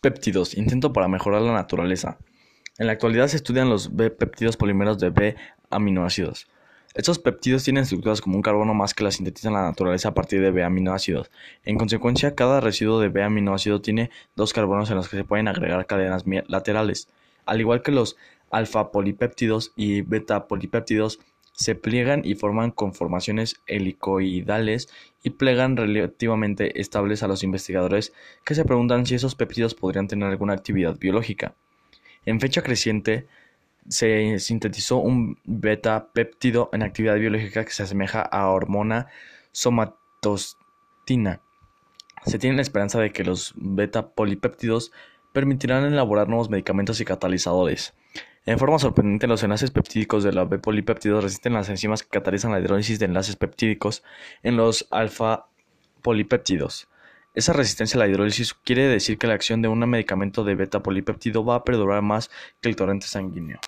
péptidos, intento para mejorar la naturaleza. En la actualidad se estudian los B-péptidos polímeros de B-aminoácidos. Estos péptidos tienen estructuras como un carbono más que las sintetiza la naturaleza a partir de B-aminoácidos. En consecuencia, cada residuo de B-aminoácido tiene dos carbonos en los que se pueden agregar cadenas laterales. Al igual que los alfa-polipéptidos y beta-polipéptidos, se pliegan y forman conformaciones helicoidales y plegan relativamente estables a los investigadores que se preguntan si esos péptidos podrían tener alguna actividad biológica. En fecha creciente, se sintetizó un beta-péptido en actividad biológica que se asemeja a hormona somatostina. Se tiene la esperanza de que los beta-polipéptidos permitirán elaborar nuevos medicamentos y catalizadores. En forma sorprendente, los enlaces peptídicos de los B-polipéptidos resisten las enzimas que catalizan la hidrólisis de enlaces peptídicos en los alfa-polipéptidos. Esa resistencia a la hidrólisis quiere decir que la acción de un medicamento de beta-polipéptido va a perdurar más que el torrente sanguíneo.